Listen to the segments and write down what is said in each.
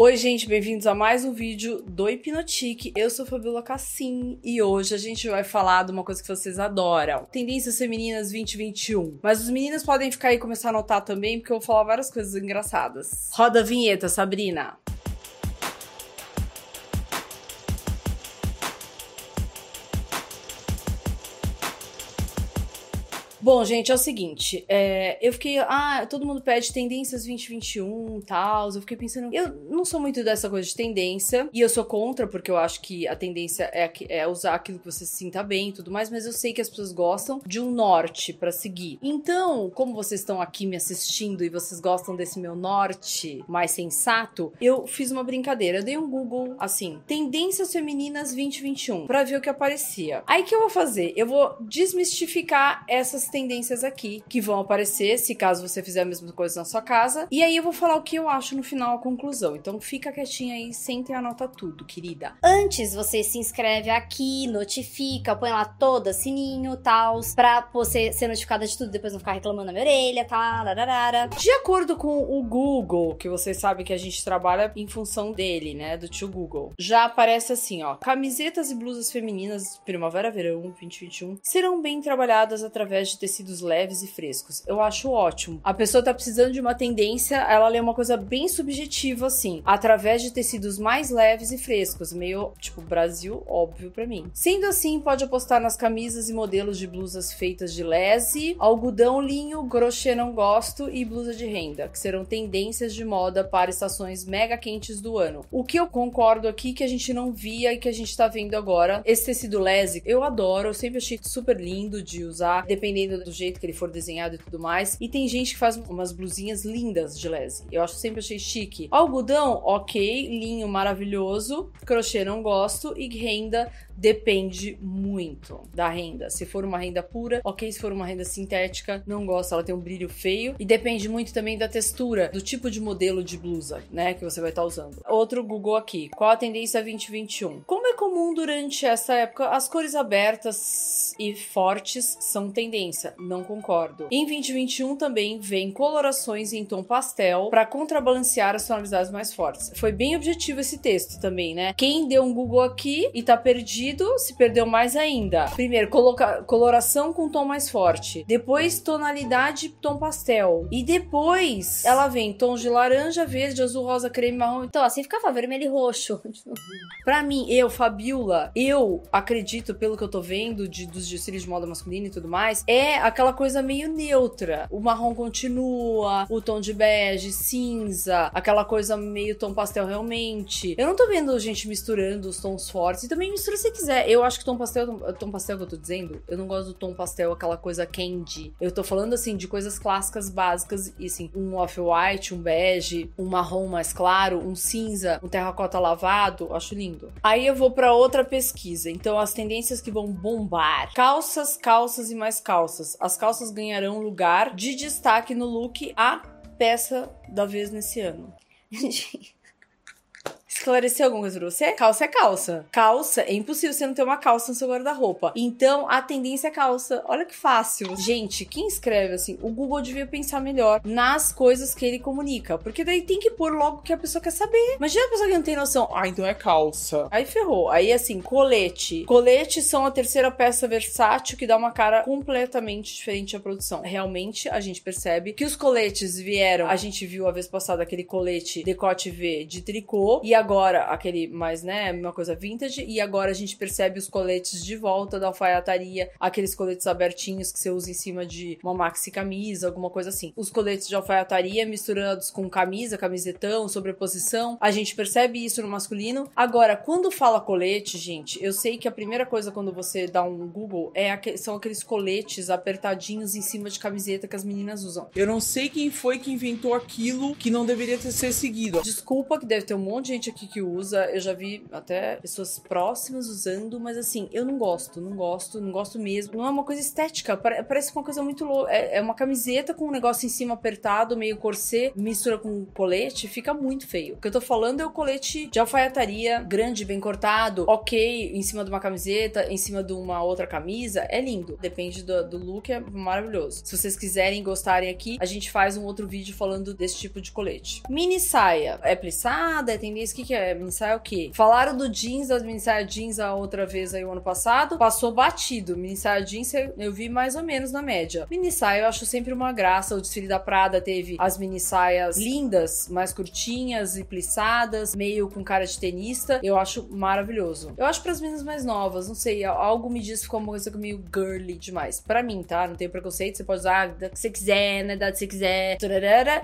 Oi, gente, bem-vindos a mais um vídeo do Hipnotique. Eu sou Fabiola Cassim e hoje a gente vai falar de uma coisa que vocês adoram: tendências femininas 2021. Mas os meninos podem ficar aí e começar a anotar também, porque eu vou falar várias coisas engraçadas. Roda a vinheta, Sabrina. Bom, gente, é o seguinte, é, eu fiquei, ah, todo mundo pede tendências 2021 e tal, eu fiquei pensando, eu não sou muito dessa coisa de tendência, e eu sou contra, porque eu acho que a tendência é, é usar aquilo que você se sinta bem e tudo mais, mas eu sei que as pessoas gostam de um norte para seguir. Então, como vocês estão aqui me assistindo e vocês gostam desse meu norte mais sensato, eu fiz uma brincadeira, eu dei um Google, assim, tendências femininas 2021, para ver o que aparecia. Aí que eu vou fazer? Eu vou desmistificar essas tendências tendências aqui que vão aparecer se caso você fizer a mesma coisa na sua casa. E aí eu vou falar o que eu acho no final, a conclusão. Então fica quietinha aí, senta e anota tudo, querida. Antes você se inscreve aqui, notifica, põe lá toda, sininho, tal, pra você ser notificada de tudo, depois não ficar reclamando na minha orelha, tá? Lararara. De acordo com o Google, que vocês sabem que a gente trabalha em função dele, né, do tio Google, já aparece assim, ó, camisetas e blusas femininas primavera-verão 2021 serão bem trabalhadas através de tecidos leves e frescos. Eu acho ótimo. A pessoa tá precisando de uma tendência, ela lê uma coisa bem subjetiva, assim, através de tecidos mais leves e frescos. Meio, tipo, Brasil, óbvio para mim. Sendo assim, pode apostar nas camisas e modelos de blusas feitas de lese, algodão, linho, crochê não gosto e blusa de renda, que serão tendências de moda para estações mega quentes do ano. O que eu concordo aqui que a gente não via e que a gente tá vendo agora, esse tecido lese, eu adoro, eu sempre achei super lindo de usar, dependendo do jeito que ele for desenhado e tudo mais. E tem gente que faz umas blusinhas lindas de lese. Eu acho sempre achei chique. Algodão, ok. Linho maravilhoso. Crochê não gosto. E renda depende muito da renda. Se for uma renda pura, ok. Se for uma renda sintética, não gosto. Ela tem um brilho feio. E depende muito também da textura, do tipo de modelo de blusa, né? Que você vai estar tá usando. Outro Google aqui. Qual a tendência 2021? É comum durante essa época, as cores abertas e fortes são tendência. Não concordo. Em 2021 também vem colorações em tom pastel para contrabalancear as tonalidades mais fortes. Foi bem objetivo esse texto também, né? Quem deu um Google aqui e tá perdido se perdeu mais ainda. Primeiro, coloca, coloração com tom mais forte. Depois, tonalidade tom pastel. E depois, ela vem tons de laranja, verde, azul, rosa, creme, marrom. Então, assim ficava vermelho e roxo. pra mim, eu, Fabiola, eu acredito, pelo que eu tô vendo de, dos desfiles de moda masculina e tudo mais, é aquela coisa meio neutra. O marrom continua, o tom de bege, cinza, aquela coisa meio tom pastel realmente. Eu não tô vendo gente misturando os tons fortes. E também mistura se quiser. Eu acho que tom pastel, tom pastel que eu tô dizendo, eu não gosto do tom pastel, aquela coisa candy. Eu tô falando assim de coisas clássicas básicas e assim, um off-white, um bege, um marrom mais claro, um cinza, um terracota lavado, acho lindo. Aí eu vou para outra pesquisa. Então as tendências que vão bombar: calças, calças e mais calças. As calças ganharão lugar de destaque no look a peça da vez nesse ano. esclarecer alguma coisa pra você? Calça é calça. Calça, é impossível você não ter uma calça no seu guarda-roupa. Então, a tendência é calça. Olha que fácil. Gente, quem escreve assim, o Google devia pensar melhor nas coisas que ele comunica. Porque daí tem que pôr logo o que a pessoa quer saber. Imagina a pessoa que não tem noção. Ah, então é calça. Aí ferrou. Aí, assim, colete. Coletes são a terceira peça versátil que dá uma cara completamente diferente à produção. Realmente, a gente percebe que os coletes vieram. A gente viu a vez passada aquele colete decote V de tricô. E agora aquele mais, né, uma coisa vintage, e agora a gente percebe os coletes de volta da alfaiataria, aqueles coletes abertinhos que você usa em cima de uma maxi camisa, alguma coisa assim. Os coletes de alfaiataria misturados com camisa, camisetão, sobreposição, a gente percebe isso no masculino. Agora, quando fala colete, gente, eu sei que a primeira coisa quando você dá um Google é aqu são aqueles coletes apertadinhos em cima de camiseta que as meninas usam. Eu não sei quem foi que inventou aquilo que não deveria ter ser seguido. Desculpa que deve ter um monte de gente aqui que que usa, eu já vi até pessoas próximas usando, mas assim, eu não gosto, não gosto, não gosto mesmo. Não é uma coisa estética, parece uma coisa muito louca. É, é uma camiseta com um negócio em cima apertado, meio corset, mistura com colete, fica muito feio. O que eu tô falando é o colete de alfaiataria, grande, bem cortado, ok, em cima de uma camiseta, em cima de uma outra camisa, é lindo. Depende do, do look, é maravilhoso. Se vocês quiserem gostarem aqui, a gente faz um outro vídeo falando desse tipo de colete. Mini saia. É plissada? É tendência? Que, que é? Mini saia é o quê? Falaram do jeans, das mini saia jeans a outra vez aí o ano passado. Passou batido. Mini saia jeans eu vi mais ou menos na média. Mini saia eu acho sempre uma graça. O desfile da Prada teve as mini saias lindas, mais curtinhas e plissadas, meio com cara de tenista. Eu acho maravilhoso. Eu acho para as meninas mais novas, não sei, algo me diz que ficou uma coisa meio girly demais. Para mim, tá? Não tenho preconceito, você pode usar da que você quiser, né? Da que você quiser.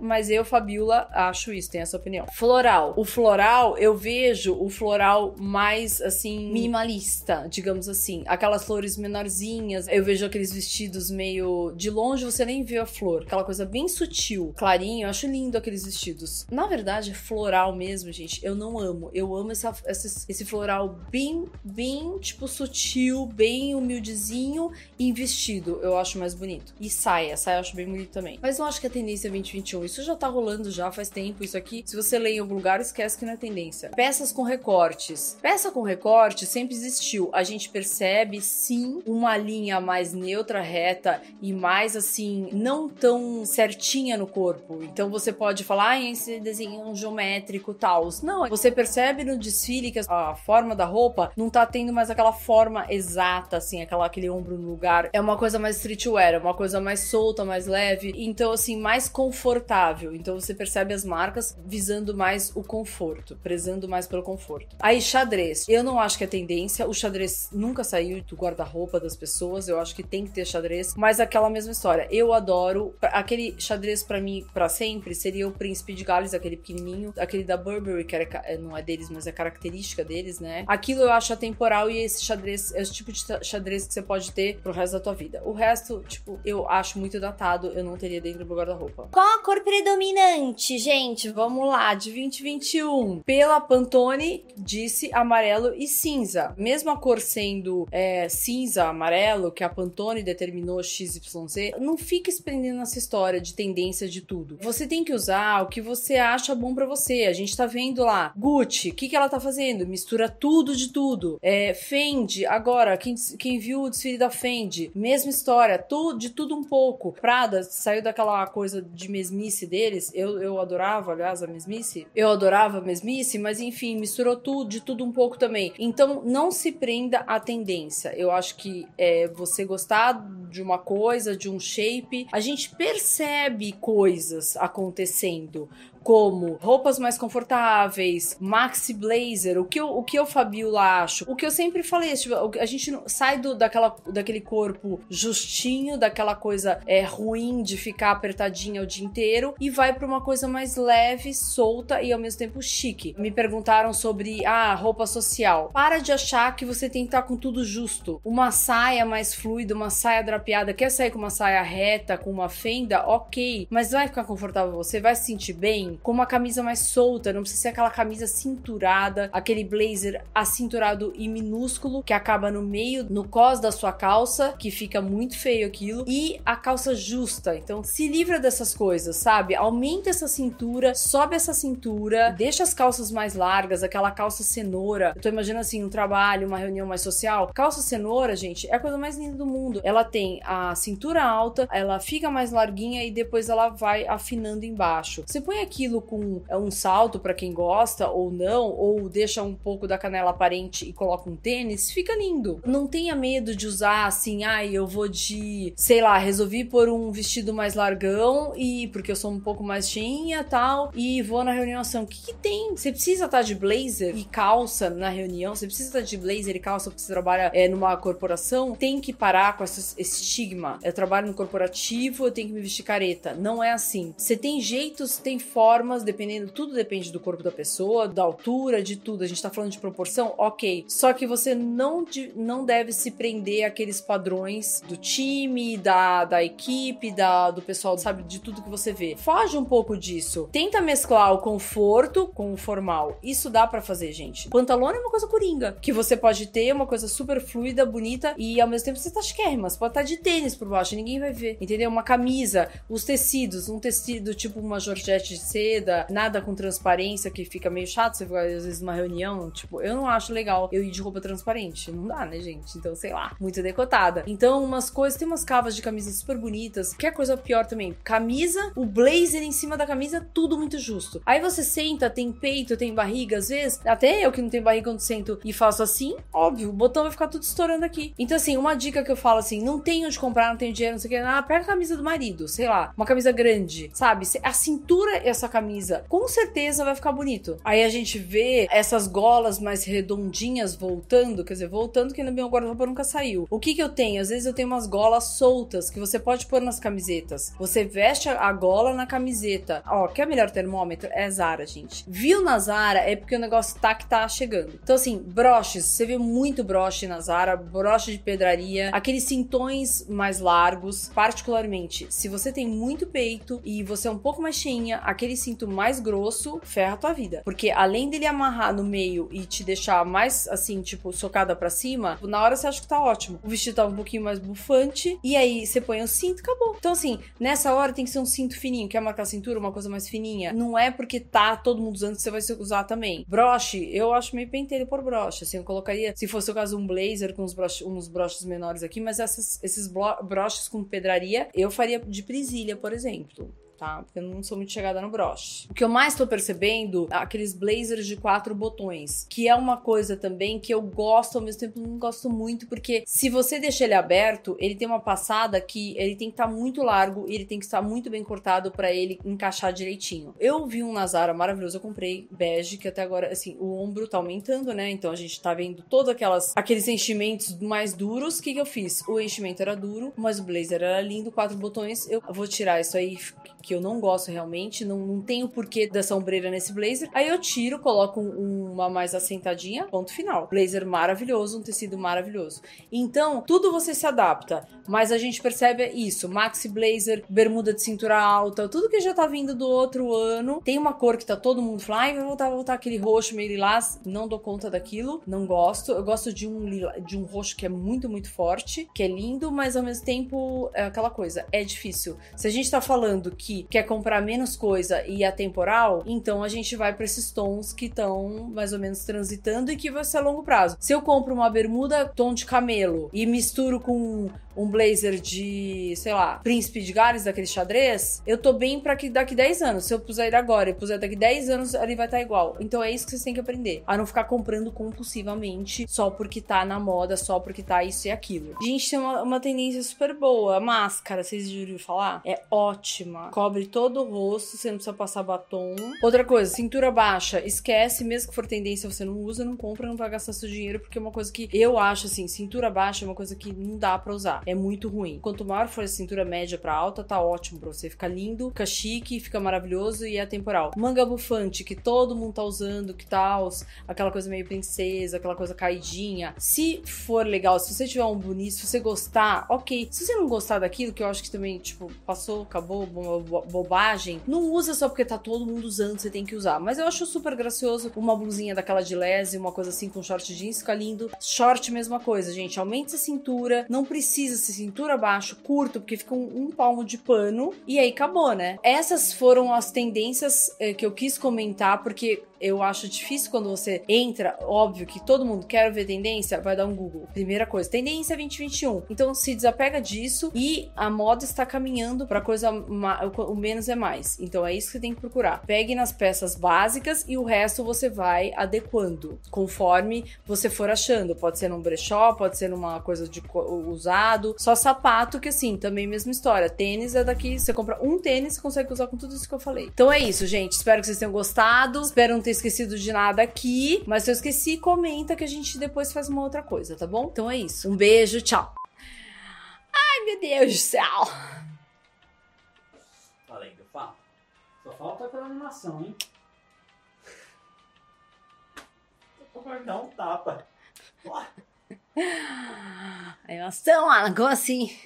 Mas eu, Fabiola, acho isso, tenho essa opinião. Floral. O floral, eu vejo o floral mais, assim, minimalista, digamos assim. Aquelas flores menorzinhas. Eu vejo aqueles vestidos meio. De longe você nem vê a flor. Aquela coisa bem sutil, clarinho. Eu acho lindo aqueles vestidos. Na verdade, floral mesmo, gente. Eu não amo. Eu amo essa, esse, esse floral bem, bem, tipo, sutil, bem humildezinho em vestido. Eu acho mais bonito. E saia. Saia eu acho bem bonito também. Mas não acho que é tendência 2021. Isso já tá rolando já faz tempo. Isso aqui, se você lê em algum lugar, esquece que não é tendência. Peças com recortes. Peça com recorte sempre existiu. A gente percebe, sim, uma linha mais neutra, reta e mais, assim, não tão certinha no corpo. Então você pode falar, ah, esse desenho é geométrico, tal. Não, você percebe no desfile que a forma da roupa não tá tendo mais aquela forma exata, assim, aquela, aquele ombro no lugar. É uma coisa mais streetwear, é uma coisa mais solta, mais leve. Então, assim, mais confortável. Então você percebe as marcas visando mais o conforto, prezando mais pelo conforto. Aí, xadrez. Eu não acho que é tendência. O xadrez nunca saiu do guarda-roupa das pessoas. Eu acho que tem que ter xadrez. Mas aquela mesma história. Eu adoro. Aquele xadrez para mim, para sempre, seria o Príncipe de Gales, aquele pequenininho. Aquele da Burberry, que era, é, não é deles, mas é característica deles, né? Aquilo eu acho atemporal e esse xadrez o tipo de xadrez que você pode ter pro resto da tua vida. O resto, tipo, eu acho muito datado. Eu não teria dentro do guarda-roupa. Qual a cor predominante, gente? Vamos lá, de 2021. Pela Pantone, disse amarelo e cinza. Mesmo a cor sendo é, cinza, amarelo, que a Pantone determinou XYZ, não fica se prendendo nessa história de tendência de tudo. Você tem que usar o que você acha bom para você. A gente tá vendo lá, Gucci, o que, que ela tá fazendo? Mistura tudo de tudo. É, Fendi, agora, quem, quem viu o desfile da Fendi, mesma história, tu, de tudo um pouco. Prada saiu daquela coisa de mesmice deles. Eu, eu adorava, aliás, a mesmice. Eu adorava a mesmice, mas enfim, misturou tudo, de tudo um pouco também. Então, não se prenda à tendência. Eu acho que é, você gostar de uma coisa, de um shape, a gente percebe coisas acontecendo como roupas mais confortáveis, maxi blazer, o que eu, o que eu Fabiola acho, o que eu sempre falei, tipo, a gente sai do, daquela, daquele corpo justinho, daquela coisa é, ruim de ficar apertadinha o dia inteiro e vai para uma coisa mais leve, solta e ao mesmo tempo chique. Me perguntaram sobre a ah, roupa social. Para de achar que você tem que estar com tudo justo. Uma saia mais fluida, uma saia drapeada, quer sair com uma saia reta, com uma fenda, ok, mas vai ficar confortável você, vai se sentir bem, com uma camisa mais solta, não precisa ser aquela camisa cinturada, aquele blazer acinturado e minúsculo que acaba no meio, no cos da sua calça, que fica muito feio aquilo, e a calça justa. Então, se livra dessas coisas, sabe? Aumenta essa cintura, sobe essa cintura, deixa as calças mais largas, aquela calça cenoura. Eu tô imaginando assim, um trabalho, uma reunião mais social. Calça cenoura, gente, é a coisa mais linda do mundo. Ela tem a cintura alta, ela fica mais larguinha e depois ela vai afinando embaixo. Você põe aqui aquilo com é um salto para quem gosta ou não, ou deixa um pouco da canela aparente e coloca um tênis, fica lindo. Não tenha medo de usar assim, ai, ah, eu vou de, sei lá, resolvi pôr um vestido mais largão e porque eu sou um pouco mais cheinha tal, e vou na reunião assim, o que, que tem? Você precisa estar tá de blazer e calça na reunião? Você precisa estar tá de blazer e calça porque você trabalha é, numa corporação? Tem que parar com esse estigma. Eu trabalho no corporativo, eu tenho que me vestir careta. Não é assim. Você tem jeitos, tem formas formas, dependendo, tudo depende do corpo da pessoa, da altura, de tudo. A gente tá falando de proporção, ok. Só que você não, não deve se prender àqueles padrões do time, da, da equipe, da, do pessoal, sabe, de tudo que você vê. Foge um pouco disso. Tenta mesclar o conforto com o formal. Isso dá para fazer, gente. Pantalona é uma coisa coringa, que você pode ter uma coisa super fluida, bonita e ao mesmo tempo você tá chiquérrima. Você pode estar tá de tênis por baixo, ninguém vai ver. Entendeu? Uma camisa, os tecidos, um tecido tipo uma Georgette de seda, nada com transparência que fica meio chato. Você vai às vezes numa reunião, tipo, eu não acho legal eu ir de roupa transparente. Não dá, né, gente? Então, sei lá, muito decotada. Então, umas coisas, tem umas cavas de camisa super bonitas. Que é coisa pior também? Camisa, o blazer em cima da camisa, tudo muito justo. Aí você senta, tem peito, tem barriga, às vezes, até eu que não tenho barriga quando sento e faço assim, óbvio, o botão vai ficar tudo estourando aqui. Então, assim, uma dica que eu falo assim: não tenho onde comprar, não tenho dinheiro, não sei o que, ah, pega a camisa do marido, sei lá, uma camisa grande, sabe? A cintura essa camisa, com certeza vai ficar bonito. Aí a gente vê essas golas mais redondinhas voltando, quer dizer, voltando que no meu guarda-roupa nunca saiu. O que que eu tenho? Às vezes eu tenho umas golas soltas que você pode pôr nas camisetas. Você veste a gola na camiseta. Ó, quer melhor termômetro? É Zara, gente. Viu na Zara é porque o negócio tá que tá chegando. Então, assim, broches. Você vê muito broche na Zara, broche de pedraria, aqueles cintões mais largos. Particularmente, se você tem muito peito e você é um pouco mais cheinha, aquele cinto mais grosso ferra tua vida. Porque além dele amarrar no meio e te deixar mais assim, tipo, socada para cima, na hora você acha que tá ótimo. O vestido tá um pouquinho mais bufante e aí você põe o cinto, acabou. Então, assim, nessa hora tem que ser um cinto fininho. Quer marcar a cintura, uma coisa mais fininha? Não é porque tá todo mundo usando que você vai usar também. Broche, eu acho meio pentelho por broche. Assim, eu colocaria, se fosse o caso, um blazer com uns, broche, uns broches menores aqui, mas essas, esses broches com pedraria, eu faria de presilha, por exemplo tá? Porque eu não sou muito chegada no broche. O que eu mais tô percebendo é aqueles blazers de quatro botões, que é uma coisa também que eu gosto, ao mesmo tempo não gosto muito, porque se você deixa ele aberto, ele tem uma passada que ele tem que estar tá muito largo e ele tem que estar muito bem cortado para ele encaixar direitinho. Eu vi um Nazara maravilhoso, eu comprei bege, que até agora, assim, o ombro tá aumentando, né? Então a gente tá vendo todos aqueles enchimentos mais duros. O que, que eu fiz? O enchimento era duro, mas o blazer era lindo, quatro botões. Eu vou tirar isso aí que eu não gosto realmente, não, não tenho porquê dessa ombreira nesse blazer. Aí eu tiro, coloco um, uma mais assentadinha, ponto final. Blazer maravilhoso, um tecido maravilhoso. Então, tudo você se adapta, mas a gente percebe isso, maxi blazer, bermuda de cintura alta, tudo que já tá vindo do outro ano. Tem uma cor que tá todo mundo falando, ai, vai voltar, voltar aquele roxo meio lilás, não dou conta daquilo, não gosto. Eu gosto de um de um roxo que é muito, muito forte, que é lindo, mas ao mesmo tempo é aquela coisa, é difícil. Se a gente tá falando que que quer comprar menos coisa e é temporal, então a gente vai para esses tons que estão mais ou menos transitando e que vai ser a longo prazo. Se eu compro uma bermuda tom de camelo e misturo com um blazer de, sei lá, príncipe de Gales, daquele xadrez, eu tô bem pra que daqui 10 anos. Se eu puser ele agora e puser daqui 10 anos, ele vai estar tá igual. Então é isso que vocês têm que aprender. A não ficar comprando compulsivamente só porque tá na moda, só porque tá isso e aquilo. A gente tem uma, uma tendência super boa. A máscara, vocês já ouviram falar? É ótima. Cobre todo o rosto, você não precisa passar batom. Outra coisa, cintura baixa, esquece, mesmo que for tendência, você não usa, não compra, não vai gastar seu dinheiro, porque é uma coisa que eu acho assim, cintura baixa é uma coisa que não dá pra usar é muito ruim. Quanto maior for a cintura média para alta, tá ótimo pra você. Fica lindo, fica chique, fica maravilhoso e é temporal. Manga bufante, que todo mundo tá usando, que tal, aquela coisa meio princesa, aquela coisa caidinha. Se for legal, se você tiver um bonito, se você gostar, ok. Se você não gostar daquilo, que eu acho que também, tipo, passou, acabou, bo bobagem, não usa só porque tá todo mundo usando, você tem que usar. Mas eu acho super gracioso uma blusinha daquela de lese, uma coisa assim com short jeans, fica lindo. Short, mesma coisa, gente. Aumente a cintura, não precisa se cintura abaixo, curto, porque fica um, um, palmo de pano. E aí acabou, né? Essas foram as tendências eh, que eu quis comentar, porque eu acho difícil quando você entra, óbvio que todo mundo quer ver tendência, vai dar um Google. Primeira coisa, tendência 2021. Então se desapega disso e a moda está caminhando para coisa o menos é mais. Então é isso que você tem que procurar. Pegue nas peças básicas e o resto você vai adequando conforme você for achando. Pode ser num brechó, pode ser numa coisa de usado, só sapato que assim, também mesma história. Tênis é daqui, você compra um tênis e consegue usar com tudo isso que eu falei. Então é isso, gente. Espero que vocês tenham gostado. Espero não ter ter esquecido de nada aqui, mas se eu esqueci, comenta que a gente depois faz uma outra coisa, tá bom? Então é isso. Um beijo, tchau. Ai, meu Deus do céu. Além do fato, só falta aquela animação, hein? Vai dar um tapa. Animação, Alan, como assim?